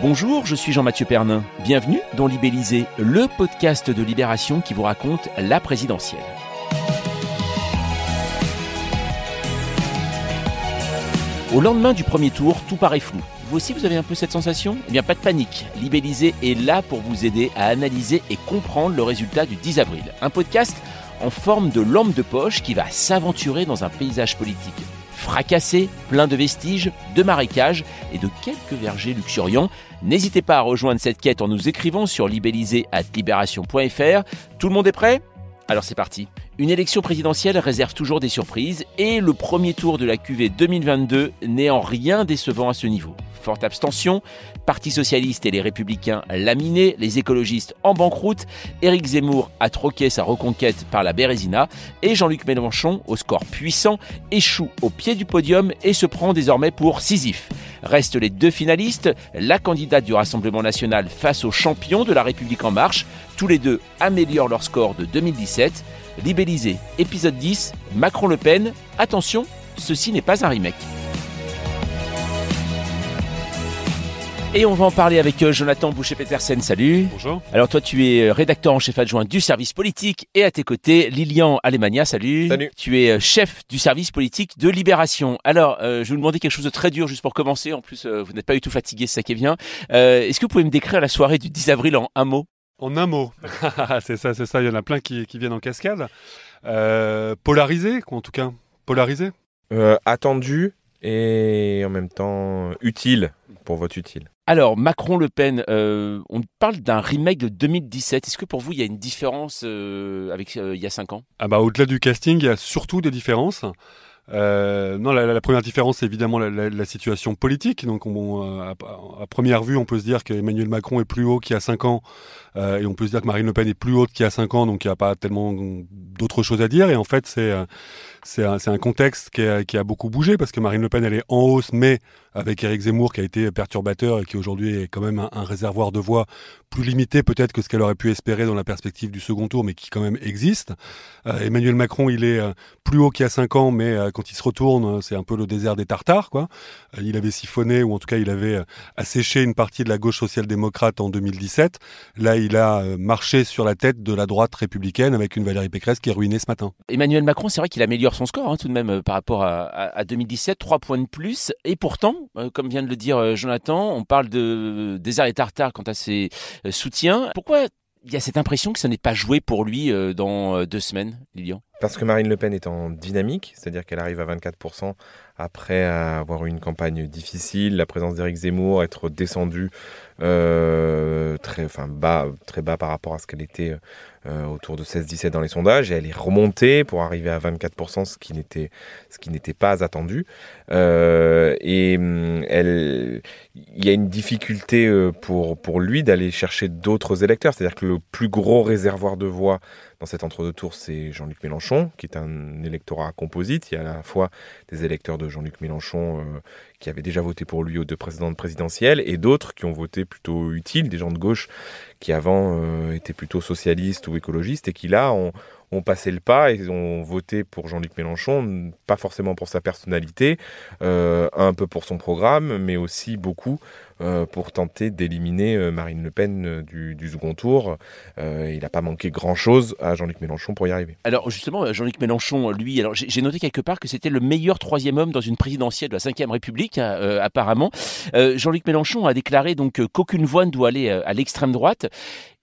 Bonjour, je suis Jean-Mathieu Pernin. Bienvenue dans Libellisé, le podcast de Libération qui vous raconte la présidentielle. Au lendemain du premier tour, tout paraît flou. Vous aussi, vous avez un peu cette sensation? Eh bien, pas de panique. Libellisé est là pour vous aider à analyser et comprendre le résultat du 10 avril. Un podcast en forme de lampe de poche qui va s'aventurer dans un paysage politique fracassé, plein de vestiges, de marécages et de quelques vergers luxuriants. N'hésitez pas à rejoindre cette quête en nous écrivant sur libellisé@libération.fr. Tout le monde est prêt? Alors c'est parti. Une élection présidentielle réserve toujours des surprises et le premier tour de la QV 2022 n'est en rien décevant à ce niveau. Forte abstention, Parti socialiste et les républicains laminés, les écologistes en banqueroute, Éric Zemmour a troqué sa reconquête par la Bérésina et Jean-Luc Mélenchon, au score puissant, échoue au pied du podium et se prend désormais pour Sisyphe. Restent les deux finalistes, la candidate du Rassemblement national face au champion de la République en marche. Tous les deux améliorent leur score de 2017. Libellisé, épisode 10, Macron-Le Pen. Attention, ceci n'est pas un remake. Et on va en parler avec euh, Jonathan Boucher-Petersen. Salut. Bonjour. Alors toi, tu es euh, rédacteur en chef adjoint du service politique et à tes côtés, Lilian Alemania. Salut. Salut. Tu es euh, chef du service politique de Libération. Alors, euh, je vais vous demander quelque chose de très dur juste pour commencer. En plus, euh, vous n'êtes pas du tout fatigué, c'est ça qui est bien. Euh, Est-ce que vous pouvez me décrire la soirée du 10 avril en un mot? En un mot, c'est ça, c'est ça. Il y en a plein qui, qui viennent en cascade. Euh, polarisé, quoi, en tout cas. Polarisé. Euh, attendu et en même temps utile pour vote utile. Alors, Macron-Le Pen, euh, on parle d'un remake de 2017. Est-ce que pour vous, il y a une différence euh, avec euh, il y a 5 ans? Ah bah au-delà du casting, il y a surtout des différences. Euh, non, la, la première différence, c'est évidemment la, la- la situation politique. Donc, on- à, à première vue, on peut se dire qu'Emmanuel Macron est plus haut qu'il y a 5 ans, euh, et on peut se dire que Marine Le Pen est plus haute qu'il y a 5 ans, donc il n'y a pas tellement d'autres choses à dire. Et en fait, c'est euh, c'est un, contexte qui a, beaucoup bougé, parce que Marine Le Pen, elle est en hausse, mais avec Éric Zemmour, qui a été perturbateur et qui aujourd'hui est quand même un, réservoir de voix plus limité peut-être que ce qu'elle aurait pu espérer dans la perspective du second tour, mais qui quand même existe. Euh, Emmanuel Macron, il est euh, plus haut qu'il y a 5 ans, mais euh, quand il se retourne, c'est un peu le désert des Tartares. Quoi. Il avait siphonné, ou en tout cas il avait asséché une partie de la gauche social-démocrate en 2017. Là, il a marché sur la tête de la droite républicaine avec une Valérie Pécresse qui est ruinée ce matin. Emmanuel Macron, c'est vrai qu'il améliore son score hein, tout de même euh, par rapport à, à- à 2017, 3 points de plus. Et pourtant, euh, comme vient de le dire euh, Jonathan, on parle de désert et tartare quant à ses soutiens. Pourquoi il y a cette impression que ça n'est pas joué pour lui dans deux semaines, Lilian? Parce que Marine Le Pen est en dynamique, c'est-à-dire qu'elle arrive à 24% après avoir eu une campagne difficile, la présence d'Éric Zemmour, être descendue euh, très, bas, très bas par rapport à ce qu'elle était euh, autour de 16-17 dans les sondages, et elle est remontée pour arriver à 24%, ce qui n'était, pas attendu. Euh, et hum, il y a une difficulté pour lui d'aller chercher d'autres électeurs, c'est-à-dire que le plus gros réservoir de voix dans cet entre-deux tours, c'est Jean-Luc Mélenchon, qui est un électorat composite. Il y a à la fois des électeurs de Jean-Luc Mélenchon euh, qui avaient déjà voté pour lui aux deux précédentes présidentielles, et d'autres qui ont voté plutôt utile, des gens de gauche qui avant euh, étaient plutôt socialistes ou écologistes, et qui là ont, ont passé le pas et ont voté pour Jean-Luc Mélenchon, pas forcément pour sa personnalité, euh, un peu pour son programme, mais aussi beaucoup euh, pour tenter d'éliminer euh, Marine Le Pen du, second tour. Il n'a pas manqué grand-chose à Jean-Luc Mélenchon pour y arriver. Alors justement, Jean-Luc Mélenchon, lui, j'ai noté quelque part que c'était le meilleur troisième homme dans une présidentielle de la Ve République, hein, apparemment. Jean-Luc Mélenchon a déclaré donc qu'aucune voix ne doit aller à l'extrême droite.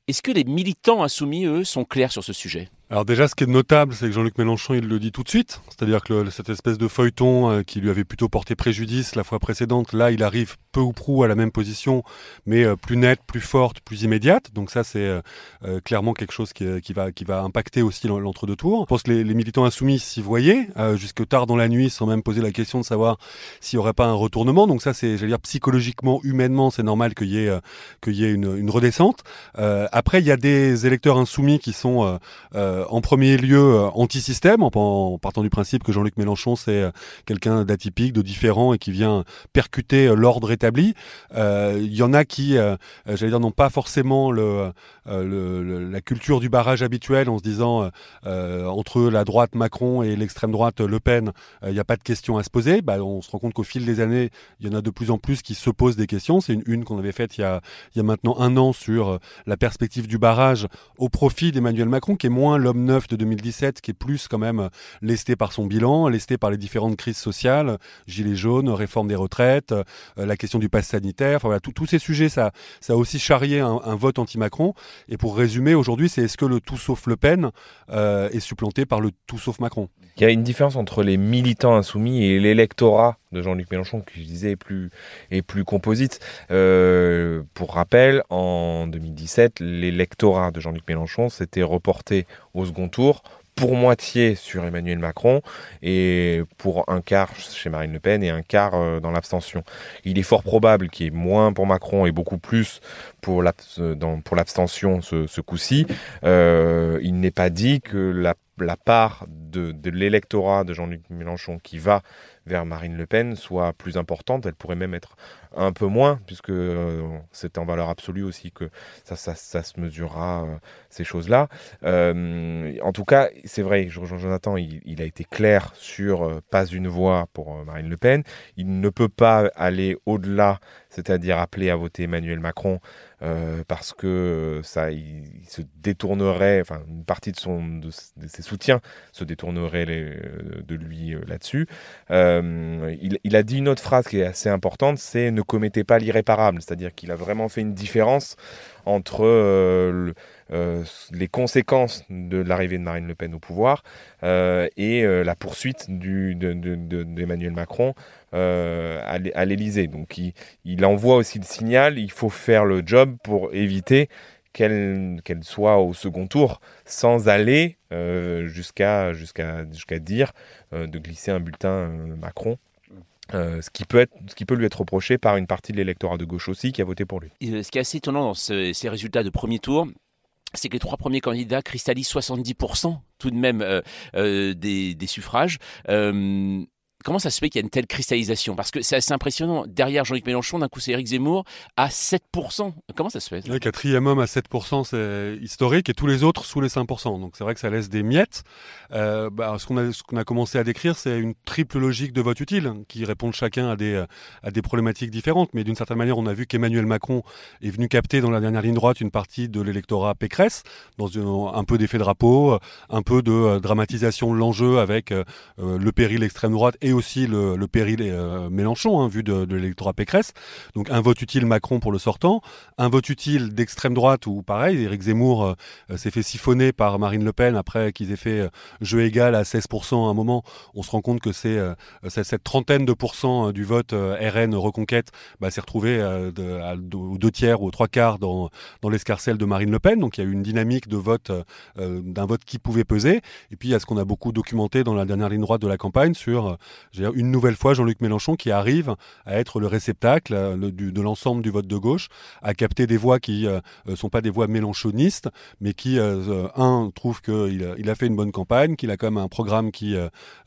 Est-ce que les militants insoumis, eux, sont clairs sur ce sujet? Alors déjà, ce qui est notable, c'est que Jean-Luc Mélenchon, il le dit tout de suite. C'est-à-dire que cette espèce de feuilleton euh, qui lui avait plutôt porté préjudice la fois précédente, là, il arrive peu ou prou à la même position, mais euh, plus nette, plus forte, plus immédiate. Donc ça, c'est euh, clairement quelque chose qui, va, impacter aussi l'entre-deux tours. Je pense que les, les militants insoumis s'y voyaient, jusque tard dans la nuit, sans même poser la question de savoir s'il n'y aurait pas un retournement. Donc ça, c'est, j'allais dire, psychologiquement, humainement, c'est normal qu'il y ait, qu'il y ait une, une redescente. après, il y a des électeurs insoumis qui sont... Euh, en premier lieu euh, anti-système, en, partant du principe que Jean-Luc Mélenchon c'est euh, quelqu'un d'atypique, de différent et qui vient percuter l'ordre établi. Il y en a qui, j'allais dire, n'ont pas forcément le, la culture du barrage habituel en se disant entre la droite Macron et l'extrême droite Le Pen, il n'y a pas de questions à se poser. Bah, on se rend compte qu'au fil des années, il y en a de plus en plus qui se posent des questions. C'est une une qu'on avait faite il y, a, il y a maintenant un an sur la perspective du barrage au profit d'Emmanuel Macron, qui est moins l'homme neuf de 2017, qui est plus quand même lesté par son bilan, lesté par les différentes crises sociales, gilets jaunes, réforme des retraites, euh, la question du pass sanitaire, enfin voilà, tous ces sujets, ça, ça a aussi charrié un, vote anti-Macron. Et pour résumer, aujourd'hui, c'est est-ce que le tout sauf Le Pen euh, est supplanté par le tout sauf Macron? Il y a une différence entre les militants insoumis et l'électorat de Jean-Luc Mélenchon, qui je disais est plus, est plus composite. Euh, pour rappel, en 2017, l'électorat de Jean-Luc Mélenchon s'était reporté au second tour pour moitié sur Emmanuel Macron et pour un quart chez Marine Le Pen et un quart euh, dans l'abstention. Il est fort probable qu'il y ait moins pour Macron et beaucoup plus pour l'abstention ce, coup-ci. Euh, il n'est pas dit que la, la part de, l'électorat de Jean-Luc Mélenchon qui va vers Marine Le Pen soit plus importante. Elle pourrait même être un peu moins, puisque euh, c'est en valeur absolue aussi que ça, se mesurera, euh, ces choses-là. Euh, en tout cas, c'est vrai, Jonathan, il, il, a été clair sur pas une voix pour Marine Le Pen. Il ne peut pas aller au-delà, c'est-à-dire appeler à voter Emmanuel Macron, parce que ça, il, se détournerait, enfin, une partie de, son, de, ses soutiens se détournerait de lui là-dessus. Il, a dit une autre phrase qui est assez importante, c'est ne commettez pas l'irréparable. C'est-à-dire qu'il a vraiment fait une différence entre euh, euh, les conséquences de l'arrivée de Marine Le Pen au pouvoir euh, et la poursuite d'Emmanuel de, Macron à l'Élysée. Donc il, envoie aussi le signal, il faut faire le job pour éviter qu'elle soit au second tour sans aller jusqu'à jusqu'à jusqu'à dire de glisser un bulletin Macron euh, ce, qui peut être, ce qui peut lui être reproché par une partie de l'électorat de gauche aussi qui a voté pour lui. Euh, ce qui est assez étonnant dans ces résultats de premier tour, c'est que les trois premiers candidats cristallisent 70% tout de même euh, des, des, suffrages. Comment ça se fait qu'il y a une telle cristallisation? Parce que c'est assez impressionnant. Derrière Jean-Luc Mélenchon, d'un coup, c'est Éric Zemmour à 7%. Comment ça se fait? Le quatrième homme à 7%, c'est historique, et tous les autres sous les 5%. Donc c'est vrai que ça laisse des miettes. Euh, bah, ce qu'on a, commencé à décrire, c'est une triple logique de vote utile, qui répondent chacun à des, à des problématiques différentes. Mais d'une certaine manière, on a vu qu'Emmanuel Macron est venu capter dans la dernière ligne droite une partie de l'électorat Pécresse, dans un, peu d'effet drapeau, un peu de euh, dramatisation de l'enjeu avec euh, le péril extrême droite et aussi le, péril euh, Mélenchon, hein, vu de, l'électorat Pécresse. Donc un vote utile Macron pour le sortant, un vote utile d'extrême droite où pareil, Éric Zemmour euh, euh, s'est fait siphonner par Marine Le Pen après qu'ils aient fait jeu égal à 16% à un moment. On se rend compte que c'est cette trentaine de pourcents du vote RN Reconquête bah, s'est retrouvé aux deux tiers ou aux trois quarts dans, dans l'escarcelle de Marine Le Pen. Donc il y a eu une dynamique de vote d'un vote qui pouvait peser. Et puis il y a ce qu'on a beaucoup documenté dans la dernière ligne droite de la campagne sur une nouvelle fois Jean-Luc Mélenchon qui arrive à être le réceptacle euh, de l'ensemble du vote de gauche, à capter des voix qui ne euh, euh, sont pas des voix mélenchonistes, mais qui, un, trouve qu'il il a fait une bonne campagne, qu'il a quand même un programme qui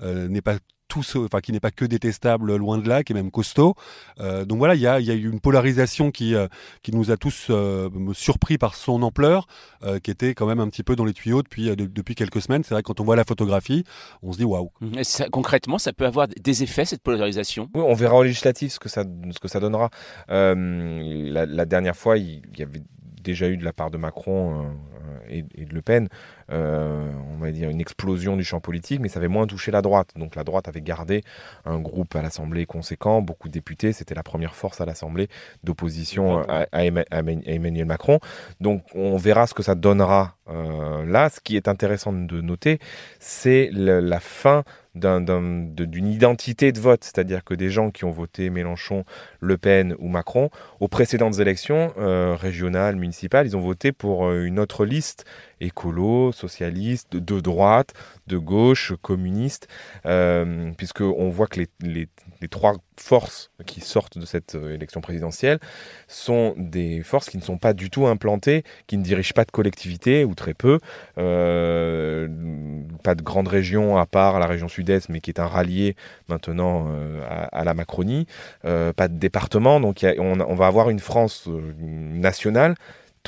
n'est pas tout enfin qui n'est pas que détestable, loin de là, qui est même costaud. Euh, donc voilà, il y a, y a, eu une polarisation qui, euh, qui nous a tous euh, surpris par son ampleur, euh, qui était quand même un petit peu dans les tuyaux depuis, depuis quelques semaines. C'est vrai que quand on voit la photographie, on se dit waouh. Mmh. Concrètement, ça peut avoir des effets cette polarisation? Oui, on verra au législatif ce que ça, ce que ça donnera. La, la, dernière fois, il y avait déjà eu de la part de Macron et, et de Le Pen on va dire, une explosion du champ politique, mais ça avait moins touché la droite. Donc la droite avait gardé un groupe à l'Assemblée conséquent, beaucoup de députés. C'était la première force à l'Assemblée d'opposition à, Emmanuel Macron. Donc on verra ce que ça donnera là. Ce qui est intéressant de noter, c'est la fin d'une identité de vote, c'est-à-dire que des gens qui ont voté Mélenchon, Le Pen ou Macron, aux précédentes élections euh, régionales, municipales, ils ont voté pour euh, une autre liste écolo, socialiste, de droite, de gauche, communiste, euh, puisqu'on voit que les, trois forces qui sortent de cette euh, élection présidentielle sont des forces qui ne sont pas du tout implantées, qui ne dirigent pas de collectivité, ou très peu, euh, pas de grande région à part la région sud-est, mais qui est un rallié maintenant à, la Macronie, pas de département, donc on, va avoir une France nationale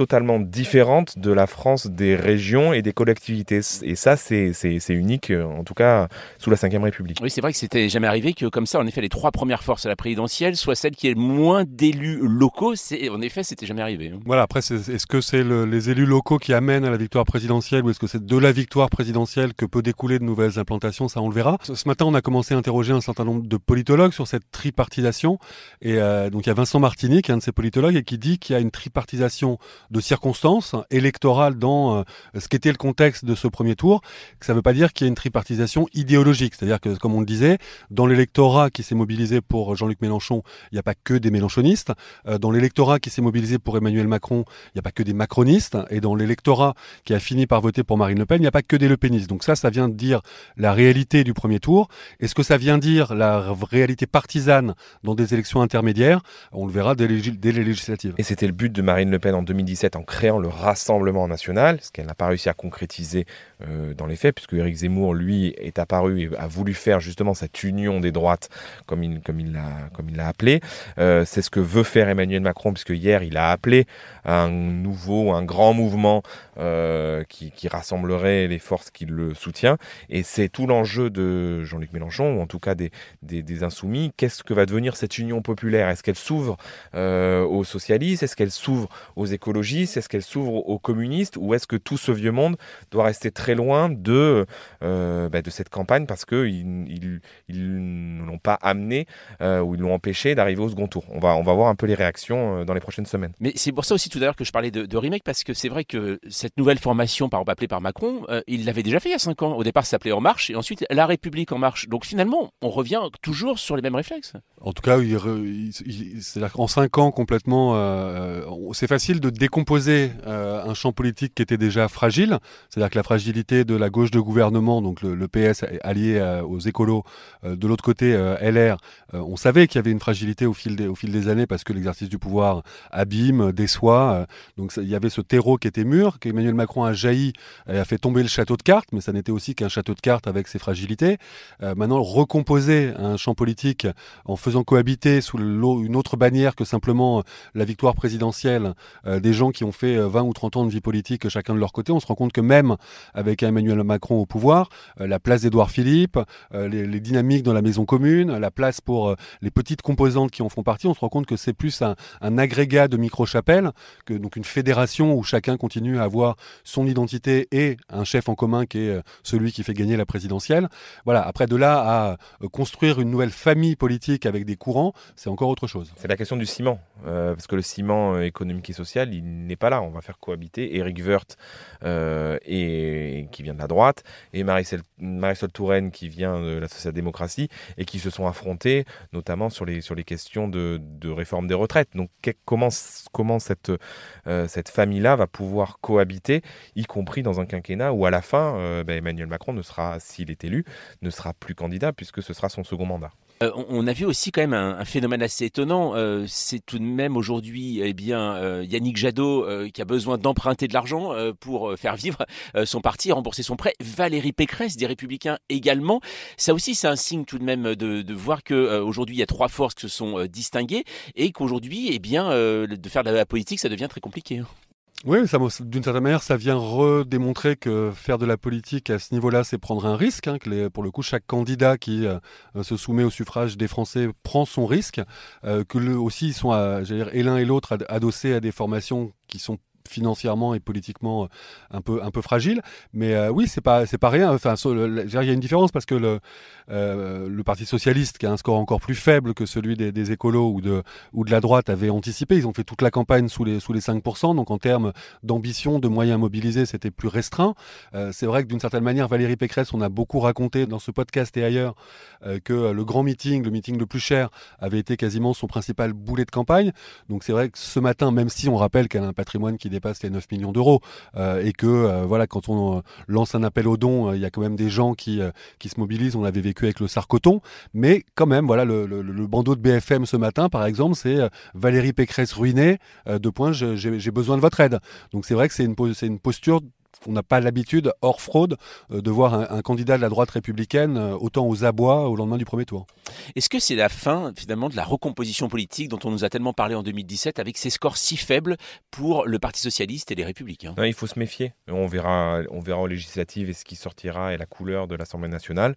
totalement différente de la France des régions et des collectivités. Et ça, c'est unique, euh, en tout cas sous la Ve République. Oui, c'est vrai que c'était jamais arrivé que comme ça, en effet, les trois premières forces à la présidentielle soient celles qui aient le moins d'élus locaux. En effet, c'était jamais arrivé. Hein. Voilà, après, est-ce que c'est les élus locaux qui amènent à la victoire présidentielle ou est-ce que c'est de la victoire présidentielle que peut découler de nouvelles implantations? Ça, on le verra. Ce matin, on a commencé à interroger un certain nombre de politologues sur cette tripartisation. Et euh, donc, il y a Vincent Martini, qui est un de ces politologues, et qui dit qu'il y a une tripartisation de circonstances électorales dans euh, ce qu'était le contexte de ce premier tour, ça ne veut pas dire qu'il y a une tripartisation idéologique. C'est-à-dire que, comme on le disait, dans l'électorat qui s'est mobilisé pour Jean-Luc Mélenchon, il n'y a pas que des mélenchonistes. Euh, dans l'électorat qui s'est mobilisé pour Emmanuel Macron, il n'y a pas que des macronistes. Et dans l'électorat qui a fini par voter pour Marine Le Pen, il n'y a pas que des lepenistes. Donc ça, ça vient de dire la réalité du premier tour. Est-ce que ça vient dire la réalité partisane dans des élections intermédiaires On le verra dès les, dès les législatives. Et c'était le but de Marine Le Pen en 2017 en créant le Rassemblement national, ce qu'elle n'a pas réussi à concrétiser euh, dans les faits, puisque Éric Zemmour, lui, est apparu et a voulu faire justement cette union des droites, comme il, l'a appelé. Euh, c'est ce que veut faire Emmanuel Macron, puisque hier, il a appelé un nouveau, un grand mouvement euh, qui, rassemblerait les forces qui le soutiennent. Et c'est tout l'enjeu de Jean-Luc Mélenchon, ou en tout cas des, Insoumis. Qu'est-ce que va devenir cette union populaire? Est-ce qu'elle s'ouvre aux socialistes? Est-ce qu'elle s'ouvre aux écologistes? Est-ce qu'elle s'ouvre aux communistes Ou est-ce que tout ce vieux monde doit rester très loin de, euh, bah, de cette campagne parce qu'ils ils, ne l'ont pas amené euh, ou ils l'ont empêché d'arriver au second tour? On va, on va voir un peu les réactions euh, dans les prochaines semaines. Mais c'est pour ça aussi tout à l'heure que je parlais de, remake parce que c'est vrai que cette nouvelle formation, par exemple appelée par Macron, il l'avait déjà fait il y a 5 ans. Au départ, ça s'appelait En Marche et ensuite La République En Marche. Donc finalement, on revient toujours sur les mêmes réflexes. En tout cas, c'est-à-dire qu'en 5 ans complètement, c'est facile de décomposer un champ politique qui était déjà fragile. C'est-à-dire que la fragilité de la gauche de gouvernement, donc le, PS allié euh, aux écolos, euh, de l'autre côté euh, LR, on savait qu'il y avait une fragilité au fil des, au fil des années parce que l'exercice du pouvoir abîme, déçoit. donc il y avait ce terreau qui était mûr, qu'Emmanuel Macron a jailli et a fait tomber le château de cartes, mais ça n'était aussi qu'un château de cartes avec ses fragilités. maintenant, recomposer un champ politique en faisant cohabiter sous une autre bannière que simplement la victoire présidentielle des qui ont fait 20 ou 30 ans de vie politique chacun de leur côté, on se rend compte que même avec Emmanuel Macron au pouvoir, euh, la place d'Édouard Philippe, euh, les, dynamiques dans la maison commune, la place pour euh, les petites composantes qui en font partie, on se rend compte que c'est plus un, agrégat de micro-chapelles que donc une fédération où chacun continue à avoir son identité et un chef en commun qui est celui qui fait gagner la présidentielle. Voilà, après de là à construire une nouvelle famille politique avec des courants, c'est encore autre chose. C'est la question du ciment, parce que le ciment économique et social, il n'est pas là. On va faire cohabiter Eric Woerth et qui vient de la droite, et Marisol, Touraine qui vient de la social-démocratie, et qui se sont affrontés notamment sur les, questions de, réforme des retraites. Donc comment, euh, cette famille-là va pouvoir cohabiter, y compris dans un quinquennat où à la fin, euh, ben, Emmanuel Macron ne sera, s'il est élu, ne sera plus candidat puisque ce sera son second mandat. Euh, on a vu aussi quand même un, phénomène assez étonnant. Euh, c'est tout de même aujourd'hui, eh bien, euh, Yannick Jadot qui a besoin d'emprunter de l'argent pour faire vivre son parti, rembourser son prêt. Valérie Pécresse des Républicains également. Ça aussi, c'est un signe tout de même de, voir que aujourd'hui il y a trois forces qui se sont distinguées et qu'aujourd'hui, eh bien, de faire de la politique, ça devient très compliqué. Oui, d'une certaine manière, ça vient redémontrer que faire de la politique à ce niveau-là, c'est prendre un risque. Hein, que pour le coup, chaque candidat qui euh, se soumet au suffrage des Français prend son risque. Euh, que le, aussi, ils sont, et l'un et l'autre adossés à des formations qui sont financièrement et politiquement un peu un peu fragile. Mais oui, c'est pas c'est pas rien. Enfin, il y a une différence parce que le le Parti socialiste, qui a un score encore plus faible que celui des, écolos ou de la droite, avait anticipé. Ils ont fait toute la campagne sous les sous les 5%. Donc en termes d'ambition, de moyens mobilisés, c'était plus restreint. c'est vrai que d'une certaine manière, Valérie Pécresse, on a beaucoup raconté dans ce podcast et ailleurs que le grand meeting, le meeting le plus cher, avait été quasiment son principal boulet de campagne. Donc c'est vrai que ce matin, même si on rappelle qu'elle a un patrimoine qui dépasse les 9 millions d'euros euh, et que euh, voilà, quand on euh, lance un appel aux dons, il y a quand même des gens qui, qui se mobilisent. On l'avait vécu avec le Sarcoton, mais quand même, voilà, le, bandeau de BFM ce matin, par exemple, c'est Valérie Pécresse ruinée. deux points, j'ai besoin de votre aide. Donc c'est vrai que c'est une posture on n'a pas l'habitude, hors fraude, euh, de voir un, candidat de la droite républicaine euh, autant aux abois au lendemain du premier tour. Est-ce que c'est la fin finalement de la recomposition politique dont on nous a tellement parlé en 2017 avec ces scores si faibles pour le Parti socialiste et les républicains? Il faut se méfier. On verra, on verra aux législatives et ce qui sortira et la couleur de l'Assemblée nationale.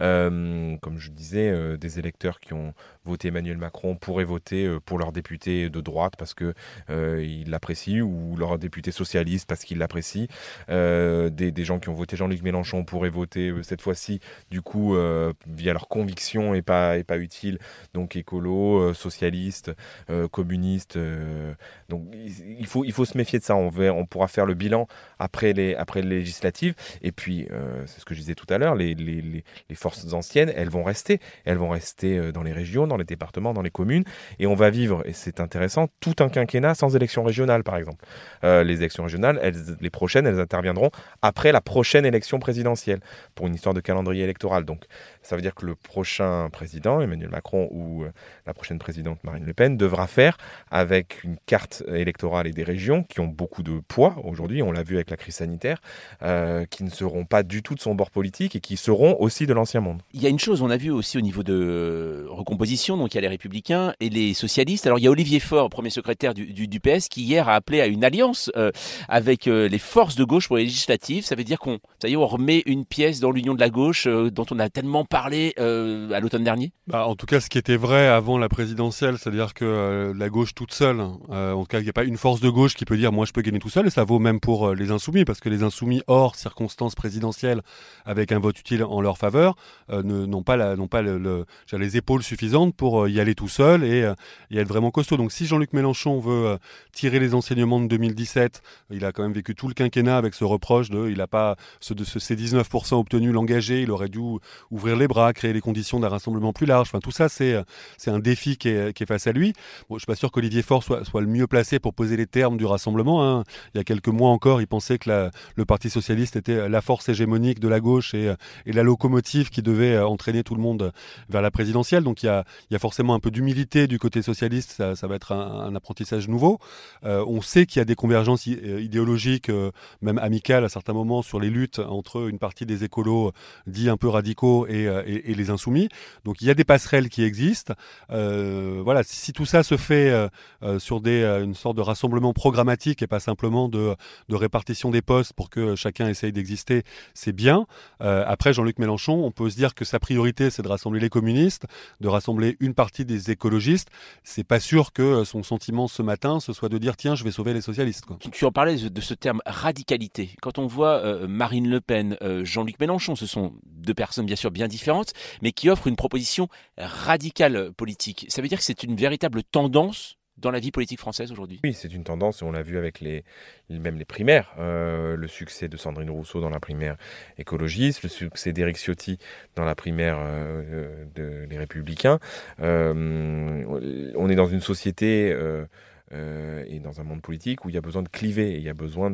Euh, comme je disais, des électeurs qui ont voter Emmanuel Macron pourraient voter pour leur député de droite parce que euh, l'apprécient ou leur député socialiste parce qu'ils l'apprécient. Euh, des, gens qui ont voté Jean-Luc Mélenchon pourraient voter cette fois-ci du coup via leur conviction et pas et pas utile. Donc écolo, socialiste, communiste. donc il faut il faut se méfier de ça. On on pourra faire le bilan après les après les législatives. Et puis c'est ce que je disais tout à l'heure, les, les, les, forces anciennes, elles vont rester, elles vont rester dans les régions dans les départements, dans les communes, et on va vivre, et c'est intéressant, tout un quinquennat sans élection régionale, par exemple. Euh, les élections régionales, elles, les prochaines, elles interviendront après la prochaine élection présidentielle, pour une histoire de calendrier électoral. Donc, ça veut dire que le prochain président, Emmanuel Macron, ou euh, la prochaine présidente Marine Le Pen, devra faire avec une carte électorale et des régions qui ont beaucoup de poids aujourd'hui, on l'a vu avec la crise sanitaire, euh, qui ne seront pas du tout de son bord politique et qui seront aussi de l'ancien monde. Il y a une chose, on a vu aussi au niveau de recomposition donc il y a les Républicains et les Socialistes. Alors il y a Olivier Faure, premier secrétaire du, PS, qui hier a appelé à une alliance euh, avec euh, les forces de gauche pour les législatives. Ça veut dire qu'on, remet une pièce dans l'union de la gauche euh, dont on a tellement parlé à l'automne dernier? Bah, en tout cas, ce qui était vrai avant la présidentielle, c'est-à-dire que la gauche toute seule, en tout cas, il n'y a pas une force de gauche qui peut dire moi je peux gagner tout seul, et ça vaut même pour les insoumis, parce que les insoumis hors circonstances présidentielles, avec un vote utile en leur faveur, n'ont pas, les épaules suffisantes pour euh, y aller tout seul euh, et, être vraiment costaud. Donc si Jean-Luc Mélenchon veut euh, tirer les enseignements de 2017, il a quand même vécu tout le quinquennat avec ce reproche de il n'a pas ces 19% obtenus l'engagé, il aurait dû ouvrir les bras, créer les conditions d'un rassemblement plus large. Enfin tout ça c'est c'est un défi qui est, qui est, face à lui. Bon, je suis pas sûr qu'Olivier Faure soit, soit le mieux placé pour poser les termes du rassemblement. Hein. Il y a quelques mois encore, il pensait que la, le Parti socialiste était la force hégémonique de la gauche et, et la locomotive qui devait entraîner tout le monde vers la présidentielle. Donc il y a, il y a forcément un peu d'humilité du côté socialiste, ça, va être un, apprentissage nouveau. Euh, on sait qu'il y a des convergences euh, idéologiques, euh, même amicales à certains moments, sur les luttes entre une partie des écolos dits un peu radicaux et, les insoumis. Donc il y a des passerelles qui existent. voilà, si, tout ça se fait sur des, une sorte de rassemblement programmatique et pas simplement de, de répartition des postes pour que chacun essaye d'exister, c'est bien. après, Jean-Luc Mélenchon, on peut se dire que sa priorité, c'est de rassembler les communistes, de rassembler une partie des écologistes, c'est pas sûr que son sentiment ce matin ce soit de dire tiens, je vais sauver les socialistes. Tu en parlais de ce terme radicalité. Quand on voit euh, Marine Le Pen, euh, Jean-Luc Mélenchon, ce sont deux personnes bien sûr bien différentes, mais qui offrent une proposition radicale politique. Ça veut dire que c'est une véritable tendance dans la vie politique française aujourd'hui? Oui, c'est une tendance, on l'a vu avec les, même les primaires. Euh, le succès de Sandrine Rousseau dans la primaire écologiste, le succès d'Éric Ciotti dans la primaire euh, de, des Républicains. Euh, on est dans une société et dans un monde politique où il y a besoin de cliver, et il y a besoin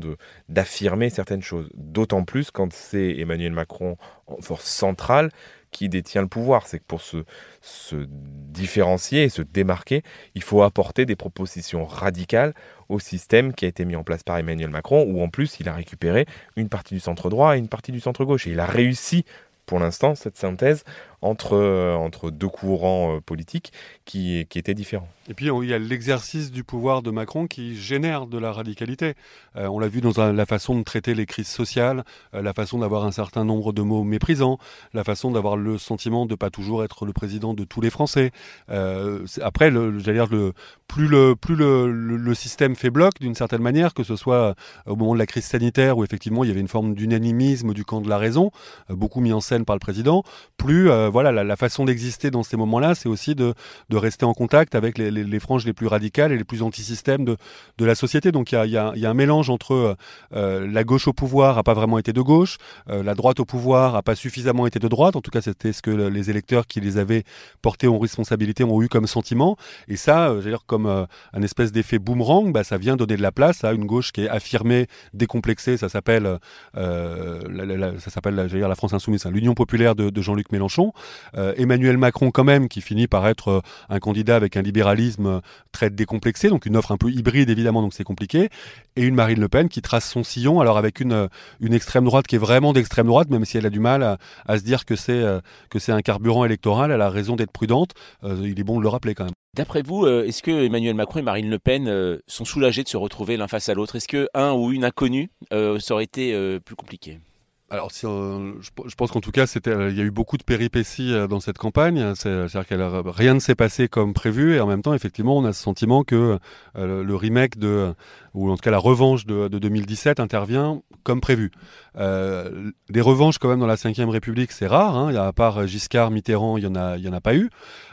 d'affirmer certaines choses. D'autant plus quand c'est Emmanuel Macron en force centrale qui détient le pouvoir. C'est que pour se, se différencier et se démarquer, il faut apporter des propositions radicales au système qui a été mis en place par Emmanuel Macron, où en plus il a récupéré une partie du centre droit et une partie du centre gauche. Et il a réussi pour l'instant cette synthèse entre, entre deux courants politiques qui, qui étaient différents. Et puis il y a l'exercice du pouvoir de Macron qui génère de la radicalité. on l'a vu dans la façon de traiter les crises sociales, la façon d'avoir un certain nombre de mots méprisants, la façon d'avoir le sentiment de pas toujours être le président de tous les Français. après, j'allais dire, le, plus, le, plus le, le, système fait bloc d'une certaine manière, que ce soit au moment de la crise sanitaire où effectivement il y avait une forme d'unanimisme du camp de la raison, euh, beaucoup mis en scène par le président, plus euh, voilà la, façon d'exister dans ces moments-là, c'est aussi de, rester en contact avec les, franges les plus radicales et les plus anti-systèmes de, la société. Donc il y a, un mélange entre euh, la gauche au pouvoir a pas vraiment été de gauche, la droite au pouvoir a pas suffisamment été de droite. En tout cas, c'était ce que les électeurs qui les avaient portés en responsabilité ont eu comme sentiment. Et ça, euh, dire comme un espèce d'effet boomerang, bah, ça vient donner de la place à une gauche qui est affirmée, décomplexée. Ça s'appelle euh, ça s'appelle la, la France insoumise, l'Union populaire de, Jean-Luc Mélenchon. Euh, Emmanuel Macron quand même, qui finit par être euh, un candidat avec un libéralisme très décomplexé, donc une offre un peu hybride évidemment, donc c'est compliqué. Et une Marine Le Pen qui trace son sillon, alors avec une, extrême droite qui est vraiment d'extrême droite, même si elle a du mal à, se dire que c'est que c'est un carburant électoral, elle a raison d'être prudente. il est bon de le rappeler quand même. D'après vous, est-ce que Emmanuel Macron et Marine Le Pen sont soulagés de se retrouver l'un face à l'autre? Est-ce que un ou une inconnue ça aurait été plus compliqué? Alors, si, je, pense qu'en tout cas, c'était, il y a eu beaucoup de péripéties euh, dans cette campagne. C'est-à-dire que rien ne s'est passé comme prévu, et en même temps, effectivement, on a ce sentiment que euh, le remake de, ou en tout cas la revanche de, de 2017 intervient comme prévu. Euh, des revanches quand même dans la Ve République, c'est rare. Hein. À part Giscard, Mitterrand, il y en a, il y en a pas eu.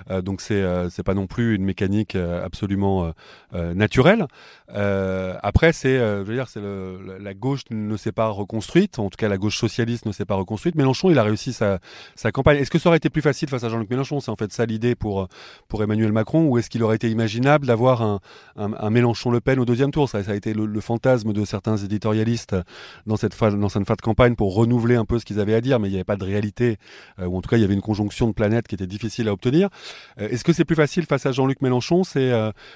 Euh, donc c'est, euh, c'est pas non plus une mécanique euh, absolument euh, après, c'est, je veux dire, c'est la gauche ne s'est pas reconstruite. En tout cas, la gauche socialiste ne s'est pas reconstruite. Mélenchon, il a réussi sa, sa campagne. Est-ce que ça aurait été plus facile face à Jean-Luc Mélenchon C'est en fait ça l'idée pour pour Emmanuel Macron, ou est-ce qu'il aurait été imaginable d'avoir un, un, un Mélenchon-Le Pen au deuxième tour? Ça, ça, a été le, le, fantasme de certains éditorialistes dans cette phase, dans cette phase de campagne pour renouveler un peu ce qu'ils avaient à dire, mais il n'y avait pas de réalité, ou en tout cas il y avait une conjonction de planètes qui était difficile à obtenir. Est-ce que c'est plus facile face à Jean-Luc Mélenchon? C'est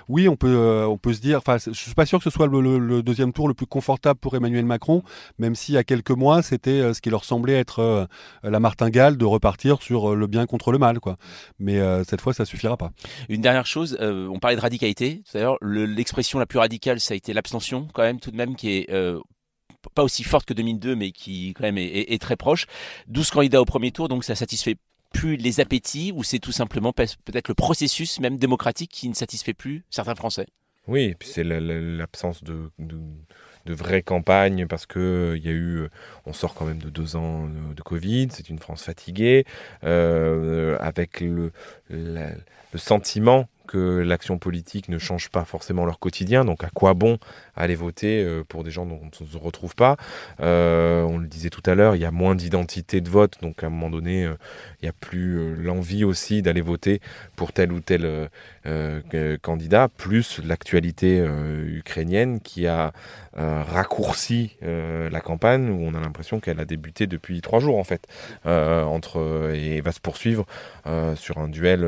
oui, on peut on peut se dire. Suis pas sûr que ce soit le, deuxième tour le plus confortable pour Emmanuel Macron, même si il y a quelques mois c'était ce qui leur semblait être la martingale de repartir sur le bien contre le mal, quoi. Mais cette fois, ça suffira pas. Une dernière chose, on parlait de radicalité. D'ailleurs, l'expression la plus radicale, ça a été l'abstention, quand même, tout de même, qui est pas aussi forte que 2002, mais qui quand même est, est, très proche. 12 candidats au premier tour, donc ça satisfait plus les appétits ou c'est tout simplement peut-être le processus même démocratique qui ne satisfait plus certains Français? Oui, puis c'est l'absence de, de, de vraie campagne parce que euh, il y a eu, euh, on sort quand même de deux ans de, Covid, c'est une France fatiguée, euh, avec le, le sentiment que l'action politique ne change pas forcément leur quotidien. Donc à quoi bon aller voter euh, pour des gens dont on ne se retrouve pas? Euh, On le disait tout à l'heure, il y a moins d'identité de vote, donc à un moment donné, euh, il n'y a plus l'envie aussi d'aller voter pour tel ou tel candidat, plus l'actualité ukrainienne qui a raccourci la campagne, où on a l'impression qu'elle a débuté depuis trois jours en fait, entre, et va se poursuivre sur un duel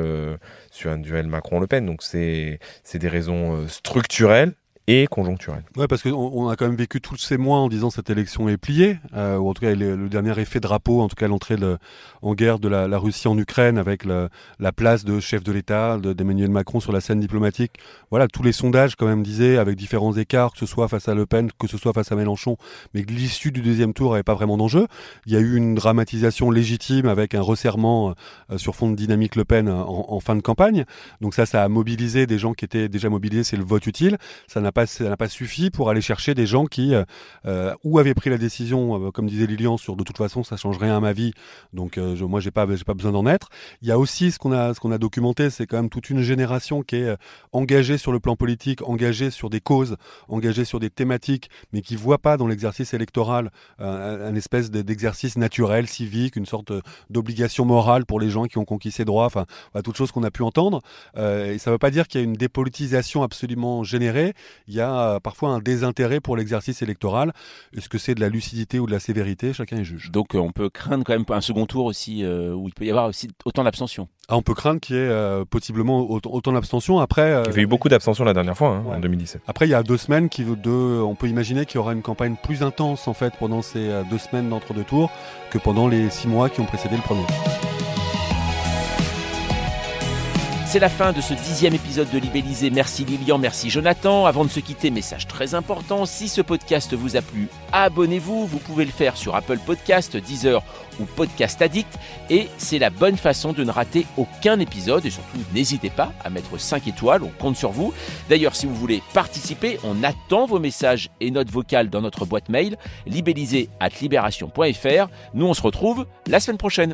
sur un duel Macron-Le Pen. Donc c'est des raisons euh, structurelles et conjoncturelle. Ouais, parce qu'on on a quand même vécu tous ces mois en disant cette élection est pliée, euh, ou en tout cas le, dernier effet drapeau, en tout cas l'entrée en guerre de la, Russie en Ukraine avec la place de chef de l'État d'Emmanuel Macron sur la scène diplomatique. Voilà, tous les sondages quand même disaient avec différents écarts, que ce soit face à Le Pen, que ce soit face à Mélenchon, mais que l'issue du deuxième tour n'avait pas vraiment d'enjeu. Il y a eu une dramatisation légitime avec un resserrement euh, sur fond de dynamique Le Pen en, en, fin de campagne. Donc ça, ça a mobilisé des gens qui étaient déjà mobilisés, c'est le vote utile. Ça n'a pas, ça n'a pas suffi pour aller chercher des gens qui euh, euh, ou avaient pris la décision, euh, comme disait Lilian, sur de toute façon ça change rien à ma vie, donc je, moi j'ai pas, j'ai pas besoin d'en être. Il y a aussi ce qu'on a, ce qu'on a documenté, c'est quand même toute une génération qui est engagée sur le plan politique, engagée sur des causes, engagée sur des thématiques, mais qui voit pas dans l'exercice électoral un, espèce d'exercice naturel, civique, une sorte d'obligation morale pour les gens qui ont conquis ces droits, enfin, toute chose qu'on a pu entendre. et ça ne veut pas dire qu'il y a une dépolitisation absolument générée il y a euh, parfois un désintérêt pour l'exercice électoral. Est-ce que c'est de la lucidité ou de la sévérité? Chacun est juge. Donc euh, on peut craindre quand même un second tour aussi, euh, où il peut y avoir aussi autant d'abstention. Ah, on peut craindre qu'il y ait possiblement autant, d'abstention. Après, il y avait eu beaucoup d'abstention la dernière fois, hein, en 2017. Après, il y a deux semaines, qui, deux, on peut imaginer qu'il y aura une campagne plus intense en fait pendant ces deux semaines d'entre-deux tours que pendant les six mois qui ont précédé le premier. C'est la fin de ce dixième épisode de Libellisé. Merci Lilian, merci Jonathan. Avant de se quitter, message très important. Si ce podcast vous a plu, abonnez-vous. Vous pouvez le faire sur Apple Podcast, Deezer ou Podcast Addict. Et c'est la bonne façon de ne rater aucun épisode. Et surtout, n'hésitez pas à mettre 5 étoiles. On compte sur vous. D'ailleurs, si vous voulez participer, on attend vos messages et notes vocales dans notre boîte mail libellisé at libération.fr. Nous, on se retrouve la semaine prochaine.